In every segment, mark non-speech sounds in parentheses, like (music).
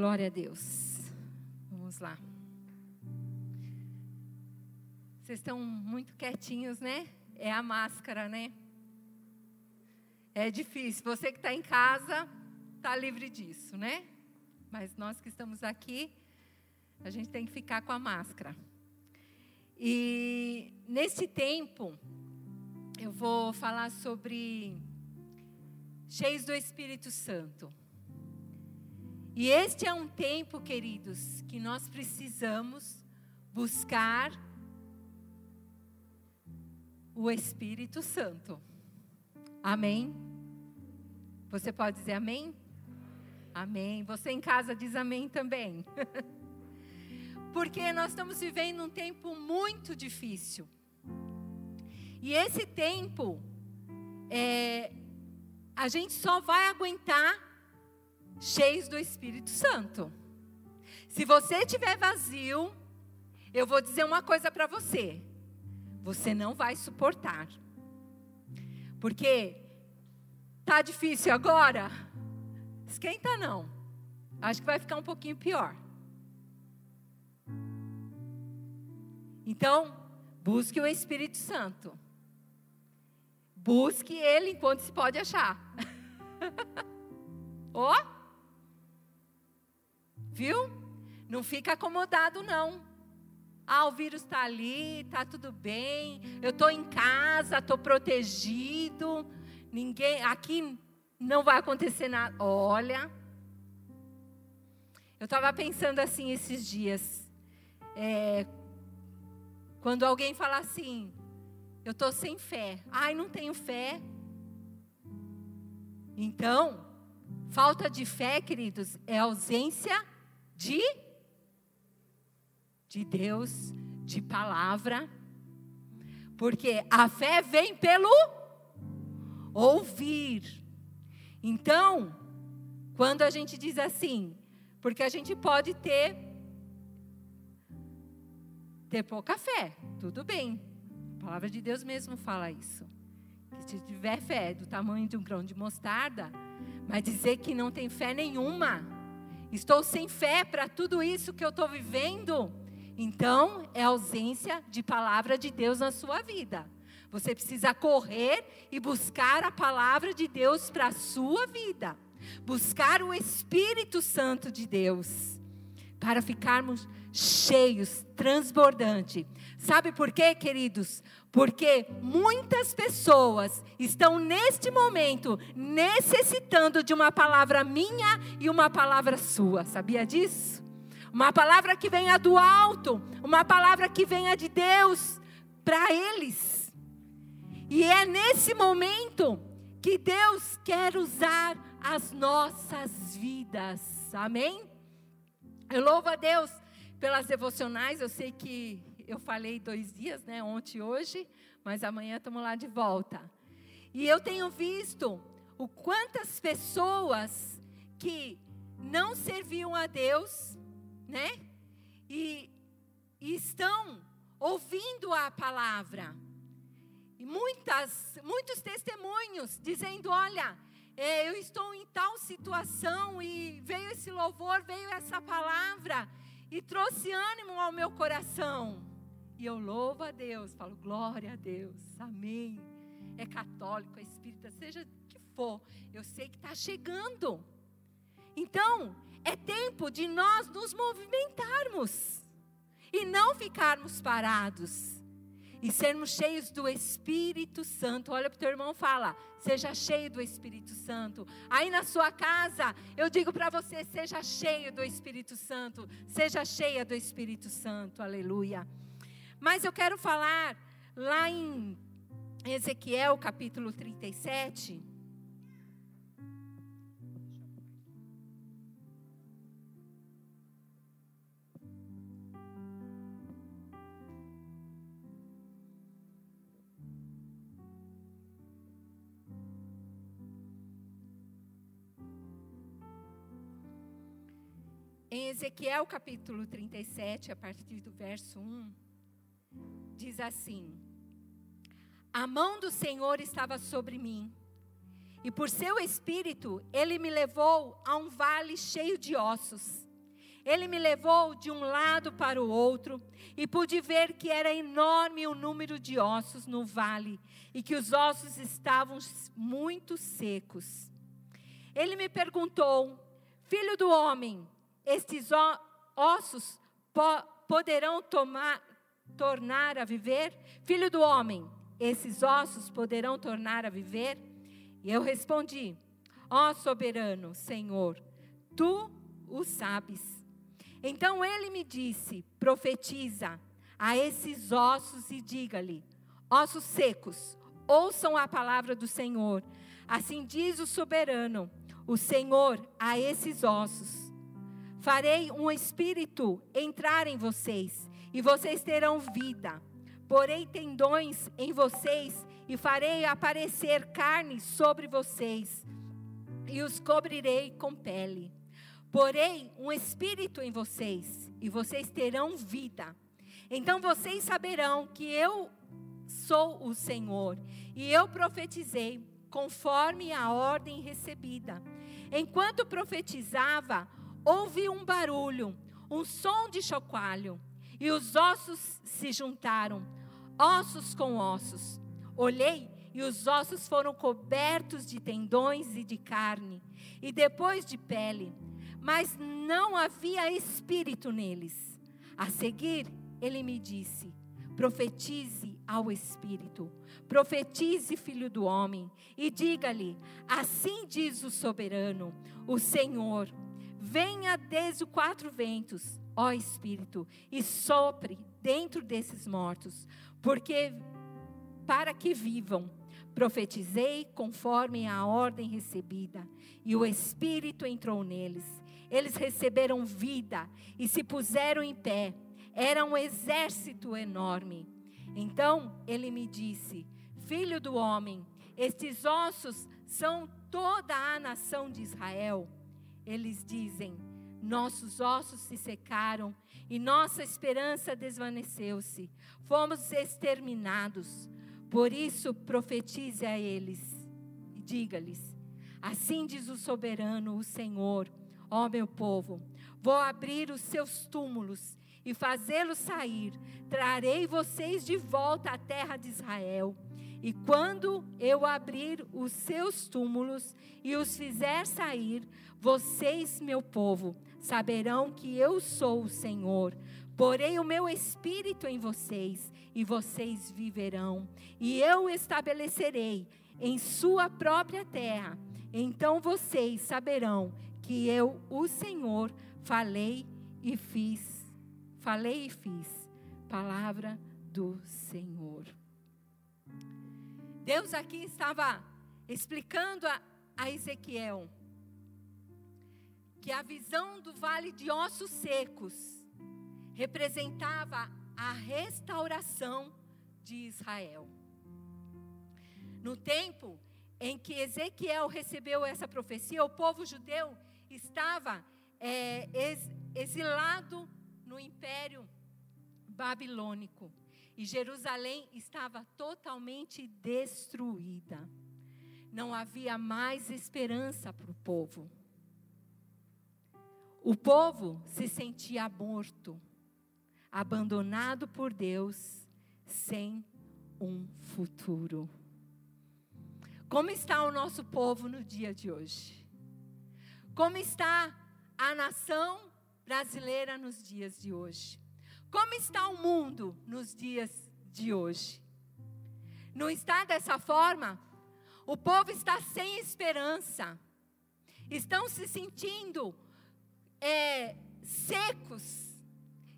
Glória a Deus. Vamos lá. Vocês estão muito quietinhos, né? É a máscara, né? É difícil. Você que está em casa está livre disso, né? Mas nós que estamos aqui, a gente tem que ficar com a máscara. E nesse tempo, eu vou falar sobre cheios do Espírito Santo. E este é um tempo, queridos, que nós precisamos buscar o Espírito Santo. Amém? Você pode dizer amém? Amém. Você em casa diz amém também. (laughs) Porque nós estamos vivendo um tempo muito difícil. E esse tempo, é, a gente só vai aguentar cheios do Espírito Santo. Se você estiver vazio, eu vou dizer uma coisa para você você não vai suportar. Porque tá difícil agora? Esquenta não. Acho que vai ficar um pouquinho pior. Então, busque o Espírito Santo. Busque ele enquanto se pode achar. (laughs) Ó. oh? Viu? Não fica acomodado não. Ah, o vírus está ali, está tudo bem. Eu estou em casa, estou protegido. Ninguém, aqui não vai acontecer nada. Olha, eu estava pensando assim esses dias. É, quando alguém fala assim, eu estou sem fé. Ai, não tenho fé. Então, falta de fé, queridos, é ausência de de Deus, de palavra. Porque a fé vem pelo ouvir. Então, quando a gente diz assim, porque a gente pode ter ter pouca fé, tudo bem. A palavra de Deus mesmo fala isso. Que se tiver fé do tamanho de um grão de mostarda, mas dizer que não tem fé nenhuma, estou sem fé para tudo isso que eu estou vivendo, então, é ausência de palavra de Deus na sua vida. Você precisa correr e buscar a palavra de Deus para a sua vida. Buscar o Espírito Santo de Deus. Para ficarmos cheios, transbordante. Sabe por quê, queridos? Porque muitas pessoas estão neste momento necessitando de uma palavra minha e uma palavra sua. Sabia disso? uma palavra que venha do alto, uma palavra que venha de Deus para eles. E é nesse momento que Deus quer usar as nossas vidas. Amém? Eu louvo a Deus pelas devocionais. Eu sei que eu falei dois dias, né? Ontem e hoje, mas amanhã estamos lá de volta. E eu tenho visto o quantas pessoas que não serviam a Deus, né? E, e estão ouvindo a palavra. E muitas, muitos testemunhos dizendo: olha, eu estou em tal situação e veio esse louvor, veio essa palavra e trouxe ânimo ao meu coração. E eu louvo a Deus, falo glória a Deus, amém. É católico, é espírita, seja que for, eu sei que está chegando. Então, é tempo de nós nos movimentarmos e não ficarmos parados. E sermos cheios do Espírito Santo. Olha para o teu irmão fala, seja cheio do Espírito Santo. Aí na sua casa, eu digo para você, seja cheio do Espírito Santo. Seja cheia do Espírito Santo. Aleluia. Mas eu quero falar lá em Ezequiel capítulo 37. Em Ezequiel capítulo 37, a partir do verso 1, diz assim: A mão do Senhor estava sobre mim, e por seu espírito ele me levou a um vale cheio de ossos. Ele me levou de um lado para o outro e pude ver que era enorme o número de ossos no vale e que os ossos estavam muito secos. Ele me perguntou: Filho do homem, estes ossos po poderão tomar, tornar a viver? Filho do homem, esses ossos poderão tornar a viver? E eu respondi: Ó soberano Senhor, tu o sabes. Então ele me disse: profetiza a esses ossos e diga-lhe: ossos secos, ouçam a palavra do Senhor. Assim diz o soberano, o Senhor, a esses ossos: farei um espírito entrar em vocês, e vocês terão vida. Porei tendões em vocês e farei aparecer carne sobre vocês, e os cobrirei com pele. Porém, um espírito em vocês, e vocês terão vida. Então vocês saberão que eu sou o Senhor, e eu profetizei conforme a ordem recebida. Enquanto profetizava, ouvi um barulho, um som de chocalho, e os ossos se juntaram, ossos com ossos. Olhei e os ossos foram cobertos de tendões e de carne, e depois de pele mas não havia espírito neles. A seguir, ele me disse: profetize ao espírito, profetize, filho do homem, e diga-lhe: assim diz o soberano, o Senhor. Venha desde os quatro ventos, ó Espírito, e sopre dentro desses mortos, porque para que vivam. Profetizei conforme a ordem recebida, e o Espírito entrou neles eles receberam vida e se puseram em pé. Era um exército enorme. Então ele me disse: Filho do homem, estes ossos são toda a nação de Israel. Eles dizem: Nossos ossos se secaram e nossa esperança desvaneceu-se. Fomos exterminados. Por isso, profetize a eles e diga-lhes: Assim diz o soberano, o Senhor Ó meu povo, vou abrir os seus túmulos e fazê-los sair. Trarei vocês de volta à terra de Israel. E quando eu abrir os seus túmulos e os fizer sair, vocês, meu povo, saberão que eu sou o Senhor. Porei o meu espírito em vocês e vocês viverão. E eu estabelecerei em sua própria terra. Então vocês saberão que eu, o Senhor, falei e fiz. Falei e fiz. Palavra do Senhor. Deus aqui estava explicando a, a Ezequiel que a visão do vale de ossos secos representava a restauração de Israel. No tempo em que Ezequiel recebeu essa profecia, o povo judeu estava é, exilado no império babilônico. E Jerusalém estava totalmente destruída. Não havia mais esperança para o povo. O povo se sentia morto, abandonado por Deus, sem um futuro. Como está o nosso povo no dia de hoje? Como está a nação brasileira nos dias de hoje? Como está o mundo nos dias de hoje? Não está dessa forma? O povo está sem esperança, estão se sentindo é, secos,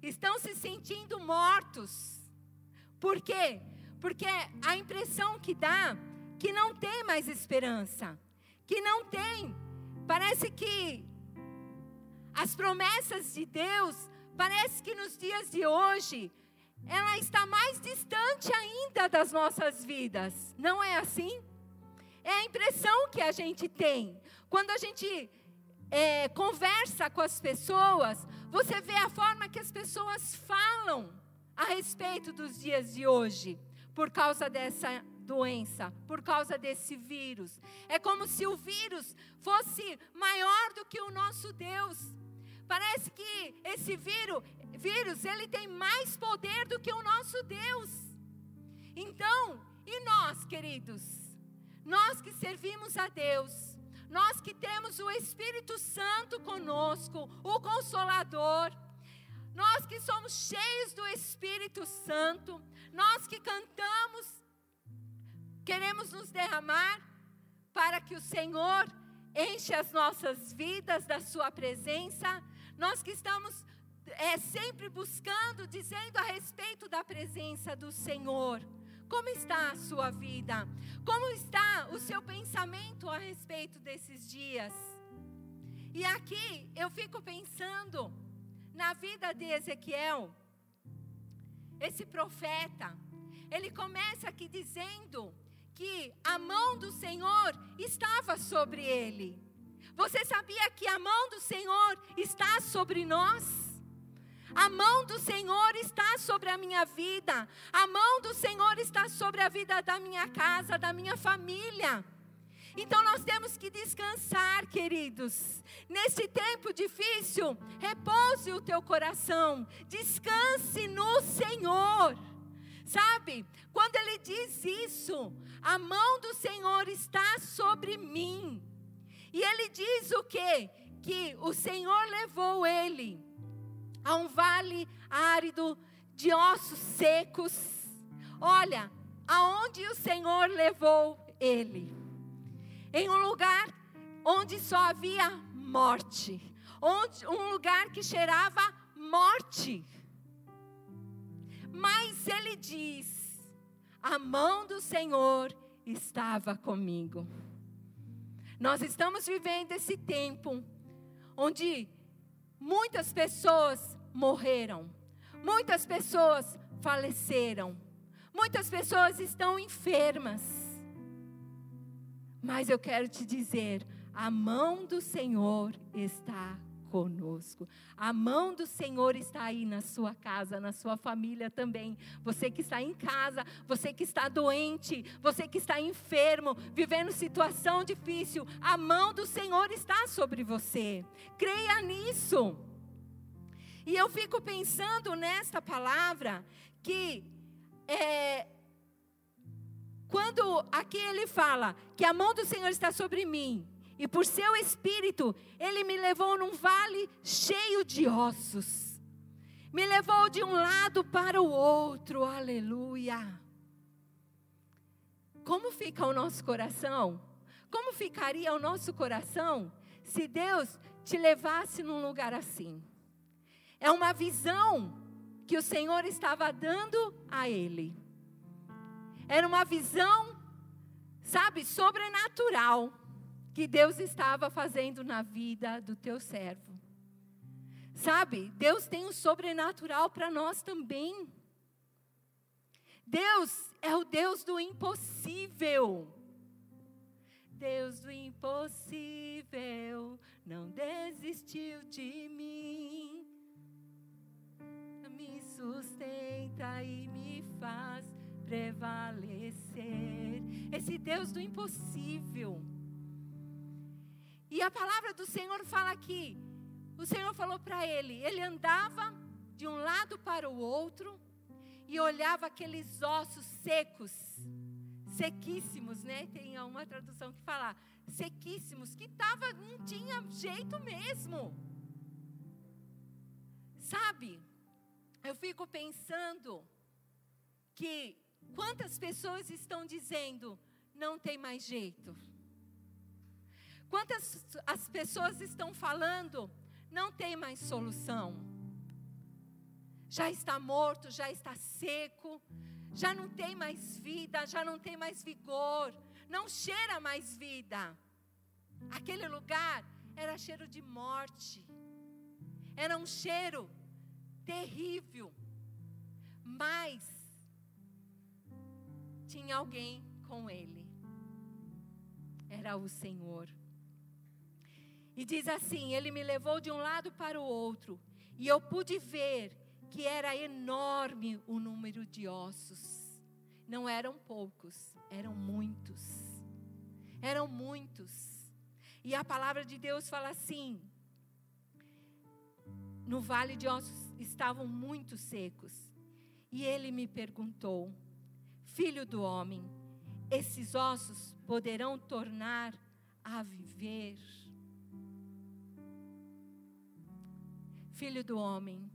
estão se sentindo mortos. Por quê? Porque a impressão que dá que não tem mais esperança, que não tem Parece que as promessas de Deus, parece que nos dias de hoje, ela está mais distante ainda das nossas vidas. Não é assim? É a impressão que a gente tem. Quando a gente é, conversa com as pessoas, você vê a forma que as pessoas falam a respeito dos dias de hoje, por causa dessa doença, por causa desse vírus. É como se o vírus fosse maior do que o nosso Deus. Parece que esse vírus, vírus, ele tem mais poder do que o nosso Deus. Então, e nós, queridos? Nós que servimos a Deus, nós que temos o Espírito Santo conosco, o Consolador, nós que somos cheios do Espírito Santo, nós que cantamos, queremos nos derramar para que o Senhor enche as nossas vidas da Sua presença, nós que estamos é, sempre buscando, dizendo a respeito da presença do Senhor. Como está a sua vida? Como está o seu pensamento a respeito desses dias? E aqui eu fico pensando na vida de Ezequiel, esse profeta. Ele começa aqui dizendo que a mão do Senhor estava sobre ele. Você sabia que a mão do Senhor está sobre nós? A mão do Senhor está sobre a minha vida. A mão do Senhor está sobre a vida da minha casa, da minha família. Então nós temos que descansar, queridos. Nesse tempo difícil, repouse o teu coração. Descanse no Senhor. Sabe? Quando ele diz isso, a mão do Senhor está sobre mim. E ele diz o quê? Que o Senhor levou ele a um vale árido de ossos secos. Olha, aonde o Senhor levou ele? Em um lugar onde só havia morte, onde um lugar que cheirava morte. Mas ele diz: a mão do Senhor estava comigo. Nós estamos vivendo esse tempo onde muitas pessoas morreram, muitas pessoas faleceram, muitas pessoas estão enfermas. Mas eu quero te dizer, a mão do Senhor está conosco. A mão do Senhor está aí na sua casa, na sua família também. Você que está em casa, você que está doente, você que está enfermo, vivendo situação difícil, a mão do Senhor está sobre você. Creia nisso. E eu fico pensando nesta palavra que é, quando aqui ele fala que a mão do Senhor está sobre mim, e por seu espírito, ele me levou num vale cheio de ossos. Me levou de um lado para o outro, aleluia. Como fica o nosso coração? Como ficaria o nosso coração se Deus te levasse num lugar assim? É uma visão que o Senhor estava dando a ele. Era uma visão, sabe, sobrenatural que Deus estava fazendo na vida do teu servo. Sabe, Deus tem um sobrenatural para nós também. Deus é o Deus do impossível. Deus do impossível não desistiu de mim. Me sustenta e me faz prevalecer. Esse Deus do impossível. E a palavra do Senhor fala aqui. O Senhor falou para ele, ele andava de um lado para o outro e olhava aqueles ossos secos, sequíssimos, né? Tem uma tradução que fala sequíssimos, que tava, não tinha jeito mesmo. Sabe? Eu fico pensando que quantas pessoas estão dizendo não tem mais jeito. Quantas as pessoas estão falando, não tem mais solução. Já está morto, já está seco, já não tem mais vida, já não tem mais vigor, não cheira mais vida. Aquele lugar era cheiro de morte, era um cheiro terrível, mas tinha alguém com ele, era o Senhor. E diz assim: Ele me levou de um lado para o outro, e eu pude ver que era enorme o número de ossos. Não eram poucos, eram muitos. Eram muitos. E a palavra de Deus fala assim: no vale de ossos estavam muito secos. E ele me perguntou: Filho do homem, esses ossos poderão tornar a viver? Filho do homem,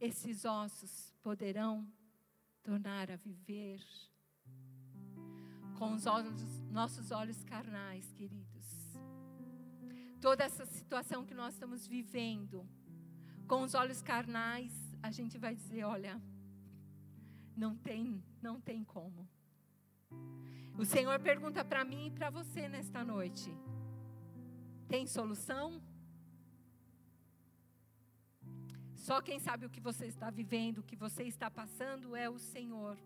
esses ossos poderão tornar a viver? Com os olhos, nossos olhos carnais, queridos. Toda essa situação que nós estamos vivendo, com os olhos carnais, a gente vai dizer: olha, não tem, não tem como. O Senhor pergunta para mim e para você nesta noite: tem solução? Só quem sabe o que você está vivendo, o que você está passando é o Senhor.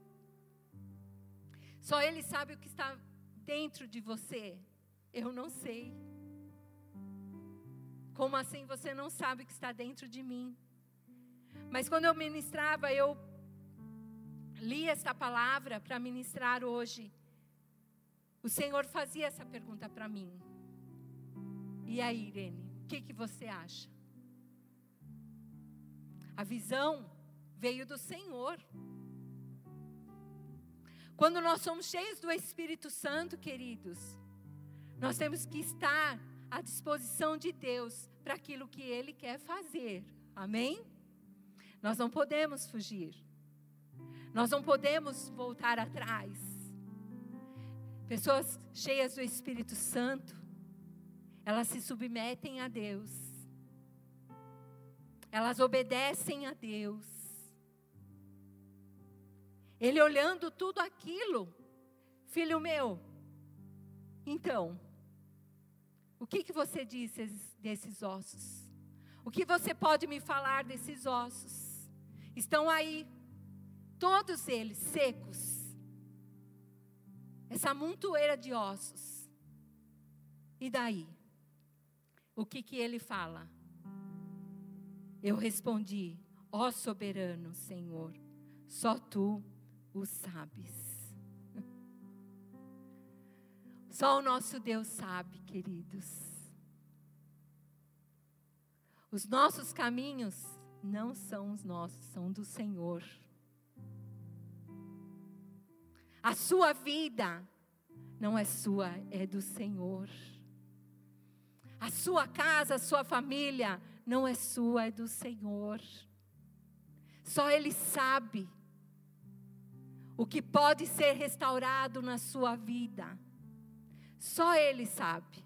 Só Ele sabe o que está dentro de você. Eu não sei. Como assim você não sabe o que está dentro de mim? Mas quando eu ministrava, eu li esta palavra para ministrar hoje. O Senhor fazia essa pergunta para mim. E aí, Irene, o que, que você acha? A visão veio do Senhor. Quando nós somos cheios do Espírito Santo, queridos, nós temos que estar à disposição de Deus para aquilo que Ele quer fazer. Amém? Nós não podemos fugir. Nós não podemos voltar atrás. Pessoas cheias do Espírito Santo, elas se submetem a Deus elas obedecem a Deus. Ele olhando tudo aquilo, filho meu, então, o que, que você diz desses ossos? O que você pode me falar desses ossos? Estão aí, todos eles secos. Essa montoeira de ossos. E daí? O que, que ele fala? Eu respondi: Ó soberano Senhor, só tu o sabes. (laughs) Só o nosso Deus sabe, queridos. Os nossos caminhos não são os nossos, são do Senhor. A sua vida não é sua, é do Senhor. A sua casa, a sua família não é sua, é do Senhor. Só Ele sabe o que pode ser restaurado na sua vida. Só Ele sabe.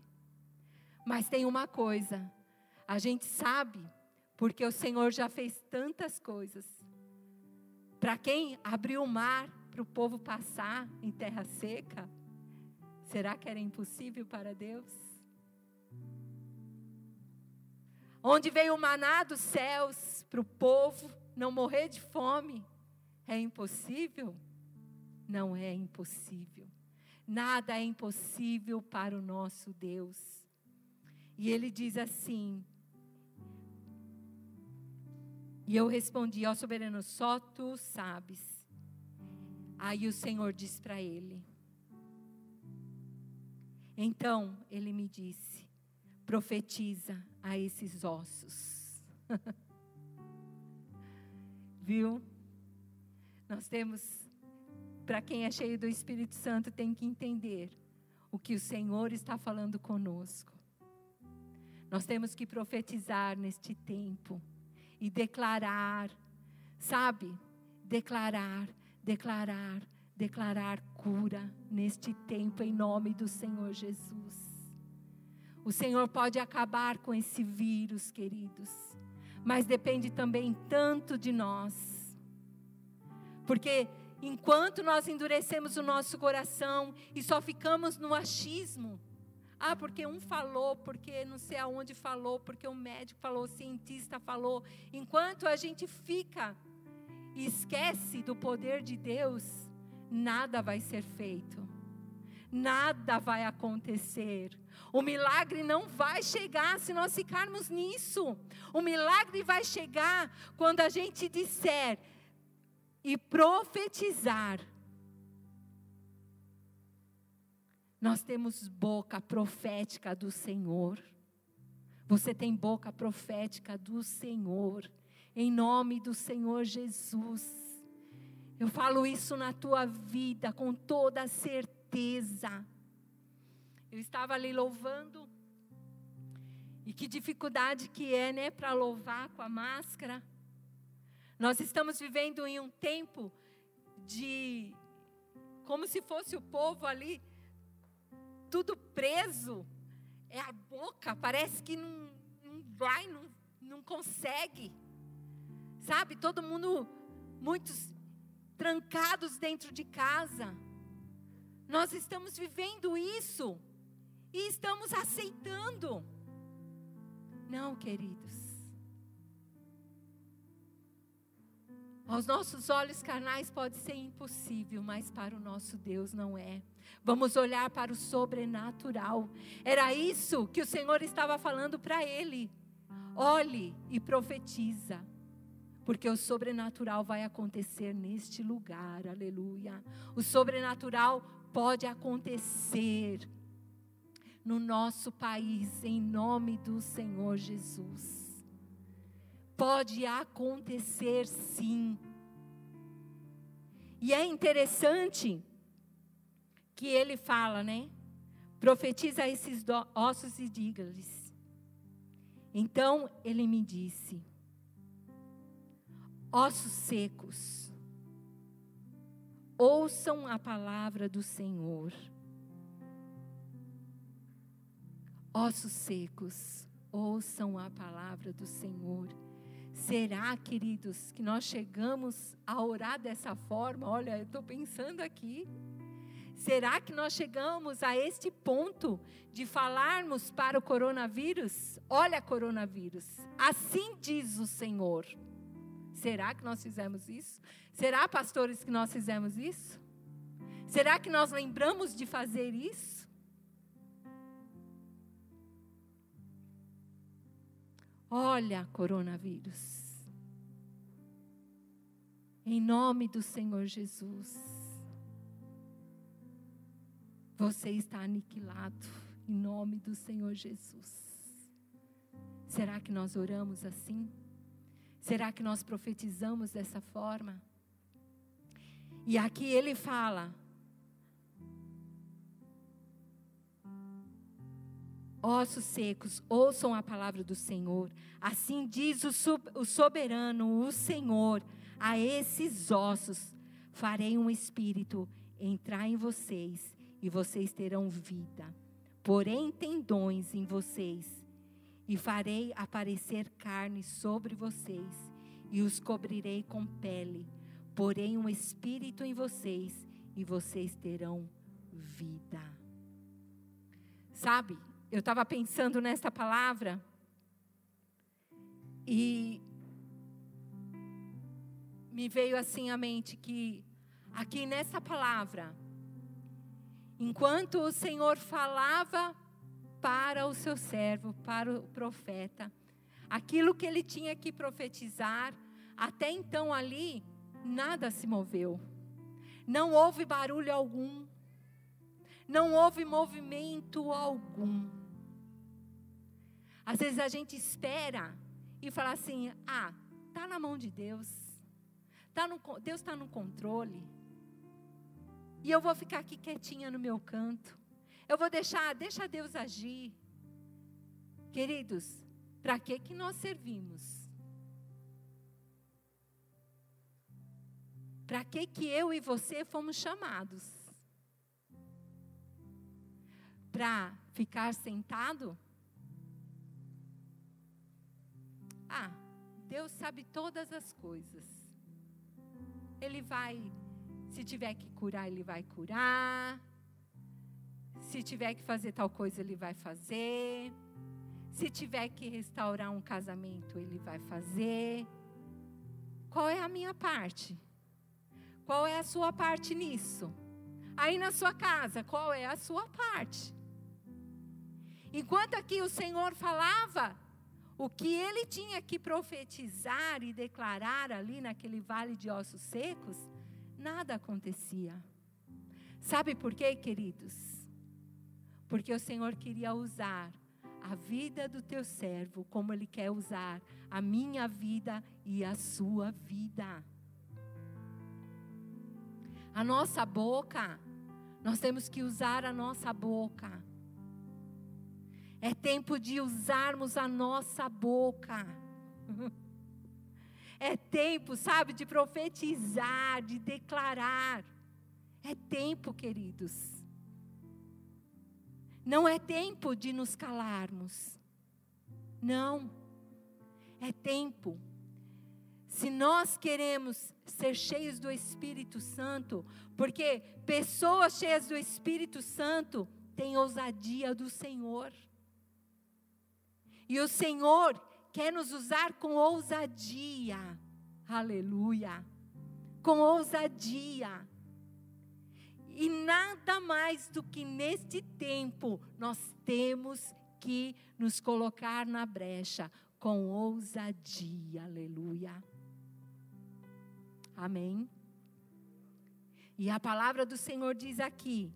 Mas tem uma coisa, a gente sabe, porque o Senhor já fez tantas coisas. Para quem abriu o mar para o povo passar em terra seca, será que era impossível para Deus? Onde veio o maná dos céus para o povo não morrer de fome, é impossível? Não é impossível. Nada é impossível para o nosso Deus. E ele diz assim: E eu respondi, ó soberano, só tu sabes. Aí o Senhor diz para ele. Então ele me disse: profetiza a esses ossos. (laughs) Viu? Nós temos, para quem é cheio do Espírito Santo, tem que entender o que o Senhor está falando conosco. Nós temos que profetizar neste tempo e declarar, sabe? Declarar, declarar, declarar cura neste tempo em nome do Senhor Jesus. O Senhor pode acabar com esse vírus, queridos, mas depende também tanto de nós. Porque enquanto nós endurecemos o nosso coração e só ficamos no achismo, ah, porque um falou, porque não sei aonde falou, porque o médico falou, o cientista falou. Enquanto a gente fica e esquece do poder de Deus, nada vai ser feito. Nada vai acontecer. O milagre não vai chegar se nós ficarmos nisso. O milagre vai chegar quando a gente disser e profetizar. Nós temos boca profética do Senhor. Você tem boca profética do Senhor, em nome do Senhor Jesus. Eu falo isso na tua vida com toda certeza. Eu estava ali louvando, e que dificuldade que é, né, para louvar com a máscara. Nós estamos vivendo em um tempo de como se fosse o povo ali tudo preso. É a boca, parece que não, não vai, não, não consegue. Sabe, todo mundo, muitos trancados dentro de casa. Nós estamos vivendo isso e estamos aceitando. Não, queridos. Aos nossos olhos carnais pode ser impossível, mas para o nosso Deus não é. Vamos olhar para o sobrenatural. Era isso que o Senhor estava falando para ele. Olhe e profetiza, porque o sobrenatural vai acontecer neste lugar. Aleluia. O sobrenatural pode acontecer no nosso país, em nome do Senhor Jesus. Pode acontecer sim. E é interessante que ele fala, né? Profetiza esses ossos e diga-lhes. Então ele me disse: Ossos secos, ouçam a palavra do Senhor. Ossos secos, ouçam a palavra do Senhor. Será, queridos, que nós chegamos a orar dessa forma? Olha, eu estou pensando aqui. Será que nós chegamos a este ponto de falarmos para o coronavírus? Olha, coronavírus, assim diz o Senhor. Será que nós fizemos isso? Será, pastores, que nós fizemos isso? Será que nós lembramos de fazer isso? Olha, coronavírus. Em nome do Senhor Jesus. Você está aniquilado. Em nome do Senhor Jesus. Será que nós oramos assim? Será que nós profetizamos dessa forma? E aqui ele fala: Ossos secos, ouçam a palavra do Senhor. Assim diz o soberano, o Senhor, a esses ossos: farei um espírito entrar em vocês e vocês terão vida. Porém, tendões em vocês, e farei aparecer carne sobre vocês, e os cobrirei com pele. Porém, um espírito em vocês, e vocês terão vida. Sabe? eu estava pensando nessa palavra e me veio assim à mente que aqui nessa palavra, enquanto o Senhor falava para o seu servo, para o profeta, aquilo que ele tinha que profetizar, até então ali, nada se moveu. Não houve barulho algum. Não houve movimento algum. Às vezes a gente espera e fala assim: ah, tá na mão de Deus. Tá no, Deus está no controle. E eu vou ficar aqui quietinha no meu canto. Eu vou deixar, deixa Deus agir. Queridos, para que que nós servimos? Para que que eu e você fomos chamados? Para ficar sentado? Ah, Deus sabe todas as coisas. Ele vai, se tiver que curar, Ele vai curar. Se tiver que fazer tal coisa, Ele vai fazer. Se tiver que restaurar um casamento, Ele vai fazer. Qual é a minha parte? Qual é a sua parte nisso? Aí na sua casa, qual é a sua parte? Enquanto aqui o Senhor falava, o que ele tinha que profetizar e declarar ali naquele vale de ossos secos, nada acontecia. Sabe por quê, queridos? Porque o Senhor queria usar a vida do teu servo, como ele quer usar a minha vida e a sua vida. A nossa boca, nós temos que usar a nossa boca. É tempo de usarmos a nossa boca. (laughs) É tempo, sabe, de profetizar, de declarar. É tempo, queridos. Não é tempo de nos calarmos. Não. É tempo. Se nós queremos ser cheios do Espírito Santo, porque pessoas cheias do Espírito Santo têm ousadia do Senhor. E o Senhor quer nos usar com ousadia. Aleluia. Com ousadia. E nada mais do que neste tempo nós temos que nos colocar na brecha com ousadia. Aleluia. Amém. E a palavra do Senhor diz aqui.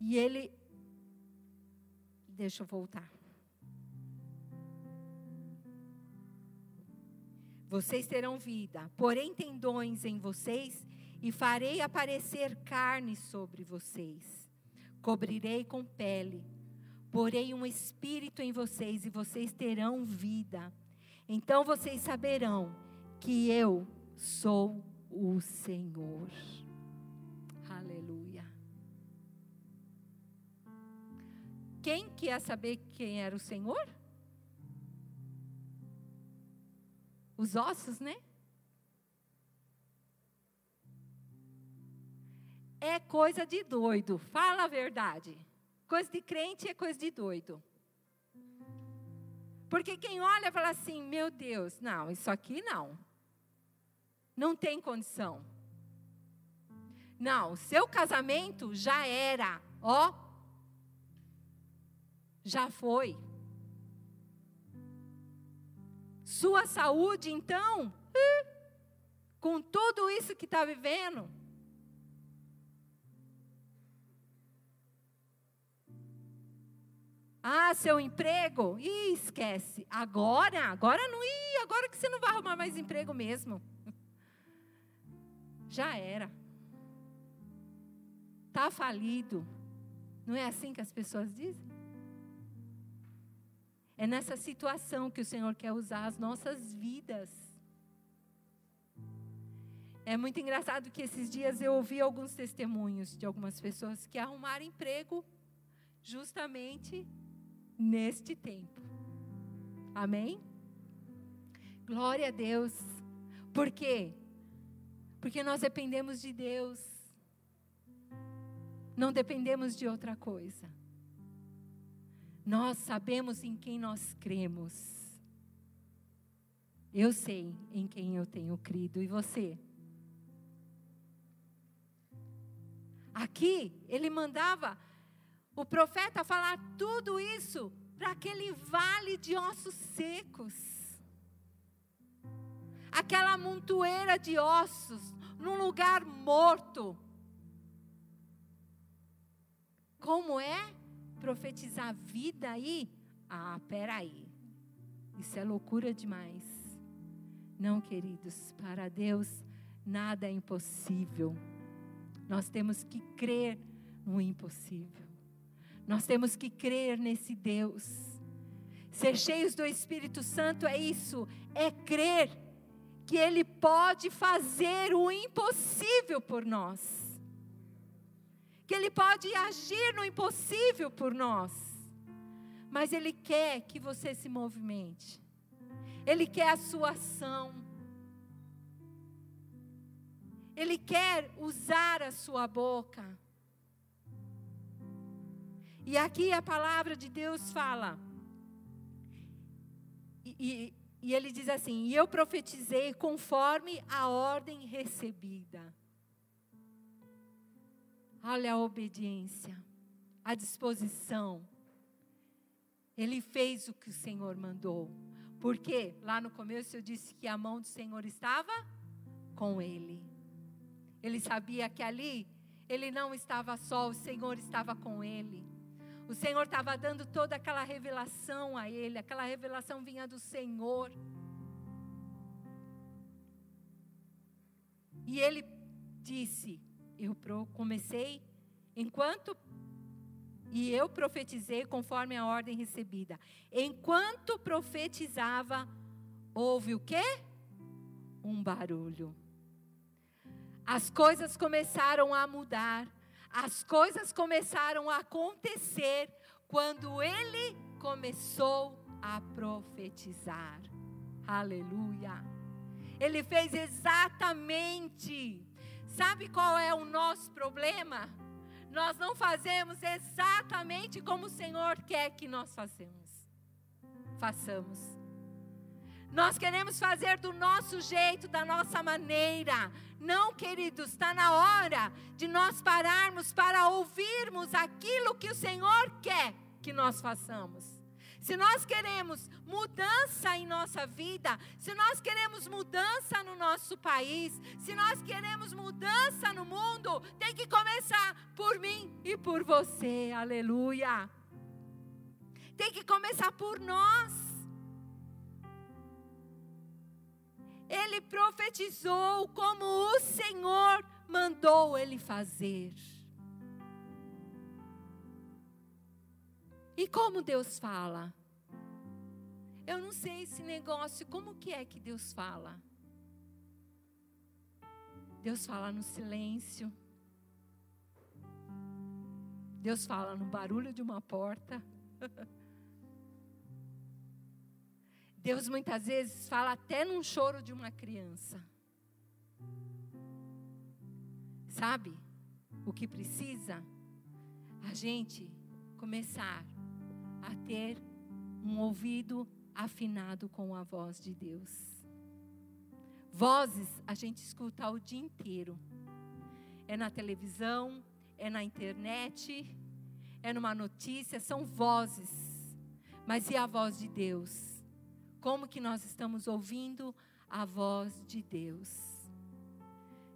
E ele. Deixa eu voltar. Vocês terão vida, porém tendões em vocês, e farei aparecer carne sobre vocês. Cobrirei com pele, porei um espírito em vocês, e vocês terão vida. Então vocês saberão que eu sou o Senhor. Aleluia. Quem quer saber quem era o Senhor? os ossos, né? É coisa de doido, fala a verdade. Coisa de crente é coisa de doido. Porque quem olha fala assim: meu Deus, não, isso aqui não. Não tem condição. Não, seu casamento já era, ó. Já foi. Sua saúde, então, com tudo isso que está vivendo. Ah, seu emprego? Ih, esquece. Agora, agora não ia, agora que você não vai arrumar mais emprego mesmo. Já era. Está falido. Não é assim que as pessoas dizem? É nessa situação que o Senhor quer usar as nossas vidas. É muito engraçado que esses dias eu ouvi alguns testemunhos de algumas pessoas que arrumaram emprego justamente neste tempo. Amém? Glória a Deus. Por quê? Porque nós dependemos de Deus. Não dependemos de outra coisa. Nós sabemos em quem nós cremos. Eu sei em quem eu tenho crido e você. Aqui ele mandava o profeta falar tudo isso para aquele vale de ossos secos. Aquela montoeira de ossos num lugar morto. Como é? profetizar vida aí, ah, peraí, isso é loucura demais. Não, queridos, para Deus nada é impossível. Nós temos que crer no impossível. Nós temos que crer nesse Deus. Ser cheios do Espírito Santo é isso, é crer que Ele pode fazer o impossível por nós. Que Ele pode agir no impossível por nós, mas Ele quer que você se movimente, Ele quer a sua ação, Ele quer usar a sua boca. E aqui a palavra de Deus fala, e, e ele diz assim: E eu profetizei conforme a ordem recebida. Olha a obediência, a disposição. Ele fez o que o Senhor mandou. Porque lá no começo eu disse que a mão do Senhor estava com ele. Ele sabia que ali ele não estava só, o Senhor estava com ele. O Senhor estava dando toda aquela revelação a ele, aquela revelação vinha do Senhor. E ele disse: Eu comecei enquanto e eu profetizei conforme a ordem recebida. Enquanto profetizava, houve o quê? Um barulho. As coisas começaram a mudar. As coisas começaram a acontecer quando ele começou a profetizar. Aleluia. Ele fez exatamente. Sabe qual é o nosso problema? nós não fazemos exatamente como o Senhor quer que nós façamos. Façamos. Nós queremos fazer do nosso jeito, da nossa maneira. Não, queridos, está na hora de nós pararmos para ouvirmos aquilo que o Senhor quer que nós façamos. Se nós queremos mudança em nossa vida, se nós queremos mudança no nosso país, se nós queremos mudança no mundo, tem que começar por mim e por você. Aleluia. Tem que começar por nós. Ele profetizou como o Senhor mandou ele fazer. E como Deus fala? Eu não sei esse negócio, como que é que Deus fala? Deus fala no silêncio. Deus fala no barulho de uma porta. (laughs) Deus muitas vezes fala até num choro de uma criança. Sabe o que precisa? A gente começar a ter um ouvido afinado com a voz de Deus. Vozes a gente escuta o dia inteiro. É na televisão, é na internet, é numa notícia, são vozes. Mas e a voz de Deus? Como que nós estamos ouvindo a voz de Deus?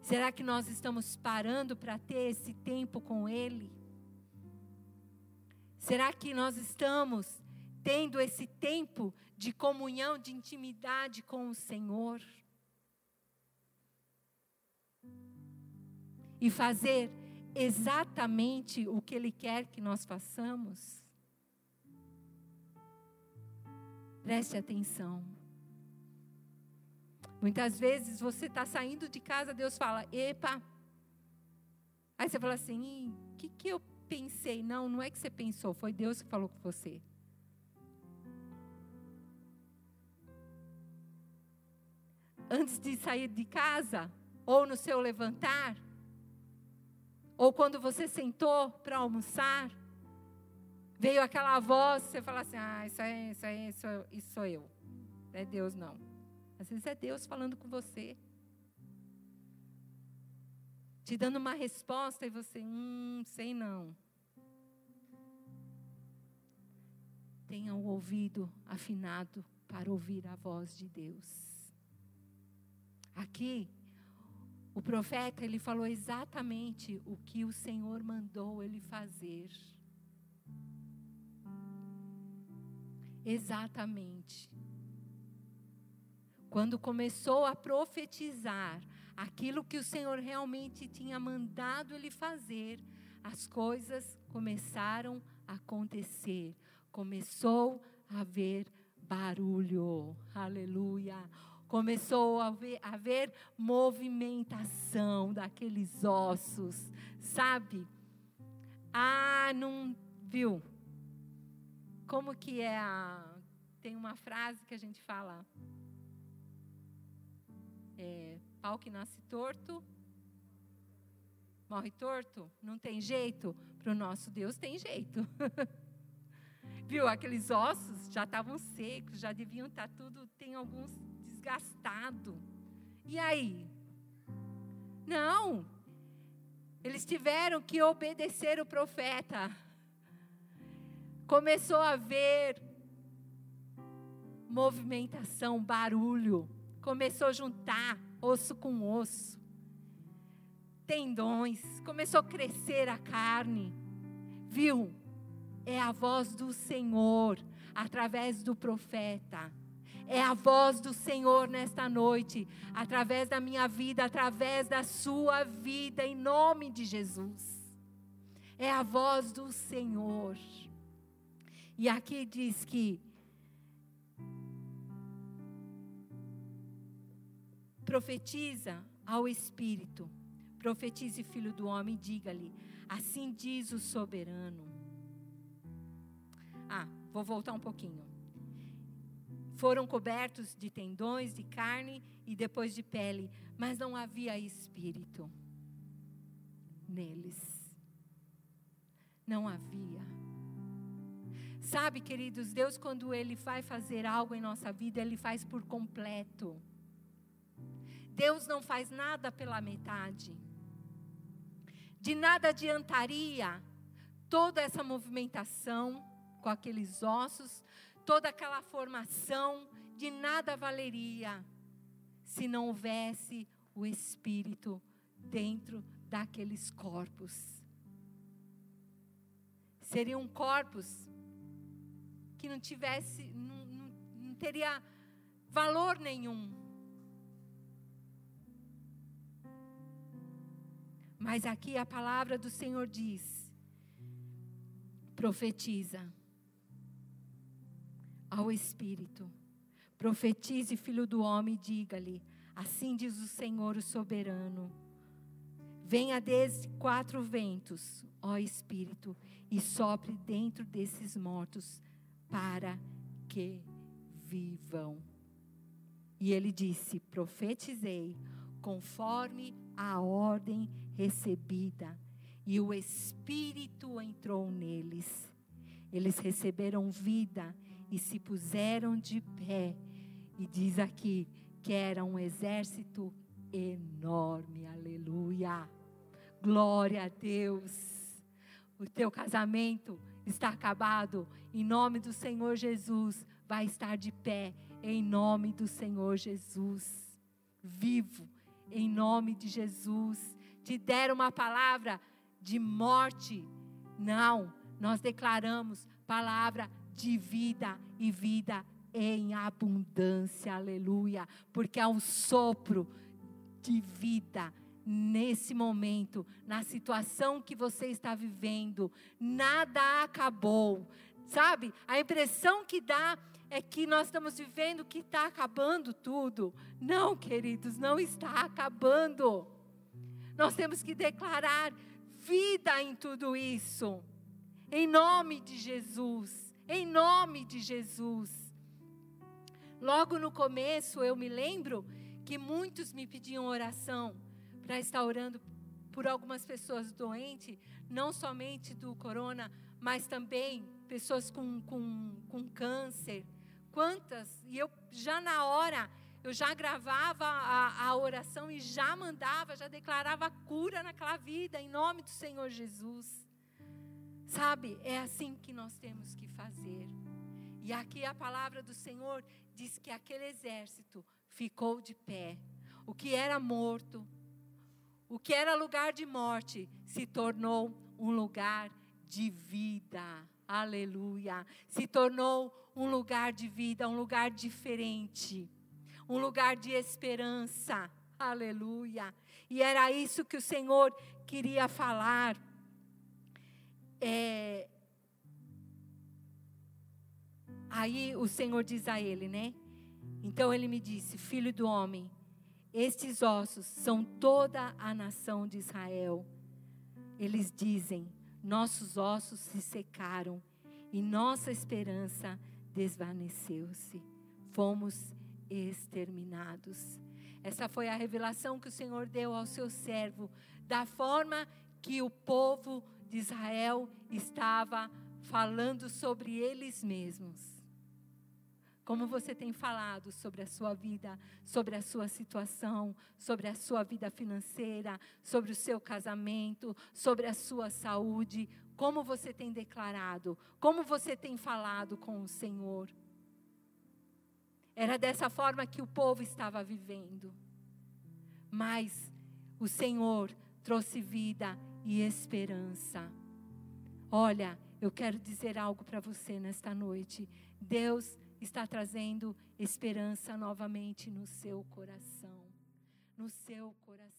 Será que nós estamos parando para ter esse tempo com Ele? Será que nós estamos tendo esse tempo de comunhão, de intimidade com o Senhor? E fazer exatamente o que Ele quer que nós façamos? Preste atenção. Muitas vezes você está saindo de casa, Deus fala, epa. Aí você fala assim, o que, que eu pensei. Não, não é que você pensou, foi Deus que falou com você. Antes de sair de casa, ou no seu levantar, ou quando você sentou para almoçar, veio aquela voz, você fala assim: ah, isso é, isso é, isso, isso sou eu. Não é Deus, não. Às vezes é Deus falando com você te dando uma resposta e você, hum, sei não. Tenha o ouvido afinado para ouvir a voz de Deus. Aqui, o profeta, ele falou exatamente o que o Senhor mandou ele fazer. Exatamente. Quando começou a profetizar, aquilo que o Senhor realmente tinha mandado ele fazer, as coisas começaram a acontecer. Começou a haver barulho. Aleluia. Começou a haver, a haver movimentação daqueles ossos, sabe? Ah, não viu? Como que é a tem uma frase que a gente fala é, pau que nasce torto, morre torto? Não tem jeito? Para o nosso Deus tem jeito. (laughs) Viu? Aqueles ossos já estavam secos, já deviam estar tá tudo, tem alguns desgastado. E aí? Não. Eles tiveram que obedecer o profeta. Começou a haver movimentação, barulho. Começou a juntar osso com osso, tendões, começou a crescer a carne, viu? é a voz do Senhor através do profeta. É a voz do Senhor nesta noite, através da minha vida, através da sua vida, em nome de Jesus. É a voz do Senhor. E aqui diz que profetiza ao Espírito, profetize, filho do homem, diga-lhe: Assim diz o soberano. Ah, vou voltar um pouquinho. Foram cobertos de tendões, de carne e depois de pele, mas não havia espírito neles. Não havia. Sabe, queridos, Deus, quando Ele vai fazer algo em nossa vida, Ele faz por completo. Deus não faz nada pela metade de nada adiantaria toda essa movimentação com aqueles ossos, toda aquela formação, de nada valeria se não houvesse o Espírito dentro daqueles corpos. Seriam corpos que não tivesse, não, não, não teria valor nenhum Mas aqui a palavra do Senhor diz: profetiza ao Espírito, profetize, filho do homem, diga-lhe: assim diz o Senhor, o soberano. Venha desde quatro ventos, ó Espírito, e sopre dentro desses mortos, para que vivam. E ele disse: Profetizei conforme a ordem recebida, e o Espírito entrou neles. Eles receberam vida e se puseram de pé. E diz aqui que era um exército enorme. Aleluia. Glória a Deus. O teu casamento está acabado. Em nome do Senhor Jesus, vai estar de pé. Em nome do Senhor Jesus. Vivo em nome de Jesus. Te deram uma palavra de morte. Não, nós declaramos palavra de vida e vida em abundância. Aleluia. Porque há um sopro de vida nesse momento, na situação que você está vivendo. Nada acabou. Sabe? A impressão que dá é que nós estamos vivendo que está acabando tudo. Não, queridos, não está acabando. Nós temos que declarar vida em tudo isso. Em nome de Jesus. Em nome de Jesus. Logo no começo, eu me lembro que muitos me pediam oração para estar orando por algumas pessoas doentes, não somente do corona, mas também pessoas com, com, com câncer, quantas, e eu já na hora, eu já gravava a, a oração e já mandava, já declarava cura naquela vida, em nome do Senhor Jesus. Sabe, é assim que nós temos que fazer. E aqui a palavra do Senhor diz que aquele exército ficou de pé. O que era morto, o que era lugar de morte, se tornou um lugar de vida. Aleluia. Se tornou um lugar de vida, um lugar diferente, um lugar de esperança. Aleluia. E era isso que o Senhor queria falar. É... Aí o Senhor diz a ele, né? Então ele me disse: Filho do homem, estes ossos são toda a nação de Israel. Eles dizem: Nossos ossos se secaram e nossa esperança desvaneceu-se, fomos exterminados. Essa foi a revelação que o Senhor deu ao seu servo, da forma que o povo de Israel estava falando sobre eles mesmos. Como você tem falado sobre a sua vida, sobre a sua situação, sobre a sua vida financeira, sobre o seu casamento, sobre a sua saúde, como você tem declarado? Como você tem falado com o Senhor? Era dessa forma que o povo estava vivendo. Mas o Senhor trouxe vida e esperança. Olha, eu quero dizer algo para você nesta noite. Deus está trazendo esperança novamente no seu coração. No seu coração.